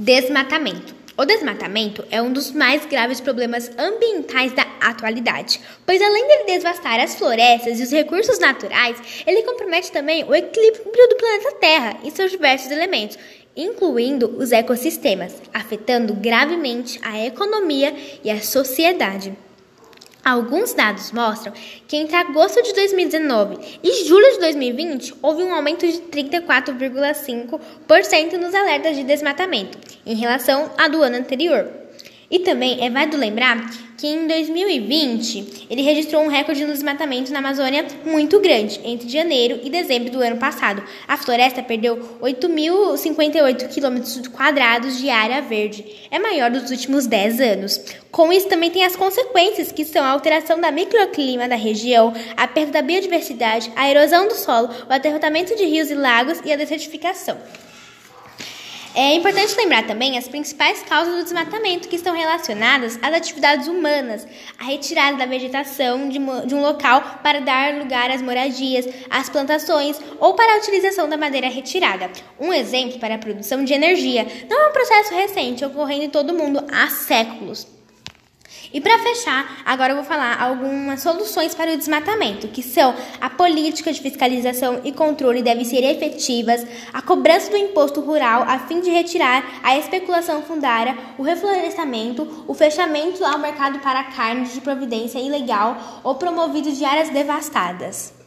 Desmatamento. O desmatamento é um dos mais graves problemas ambientais da atualidade, pois além de devastar as florestas e os recursos naturais, ele compromete também o equilíbrio do planeta Terra e seus diversos elementos, incluindo os ecossistemas, afetando gravemente a economia e a sociedade. Alguns dados mostram que entre agosto de 2019 e julho de 2020 houve um aumento de 34,5% nos alertas de desmatamento em relação ao do ano anterior. E também é válido lembrar que em 2020 ele registrou um recorde de desmatamento na Amazônia muito grande, entre janeiro e dezembro do ano passado. A floresta perdeu 8.058 km quadrados de área verde, é maior dos últimos 10 anos. Com isso também tem as consequências, que são a alteração da microclima da região, a perda da biodiversidade, a erosão do solo, o aterrotamento de rios e lagos e a desertificação. É importante lembrar também as principais causas do desmatamento que estão relacionadas às atividades humanas, a retirada da vegetação de, de um local para dar lugar às moradias, às plantações ou para a utilização da madeira retirada. Um exemplo para a produção de energia não é um processo recente ocorrendo em todo o mundo há séculos. E para fechar, agora eu vou falar algumas soluções para o desmatamento, que são a política de fiscalização e controle devem ser efetivas, a cobrança do imposto rural a fim de retirar a especulação fundária, o reflorestamento, o fechamento ao mercado para carne de providência ilegal ou promovido de áreas devastadas.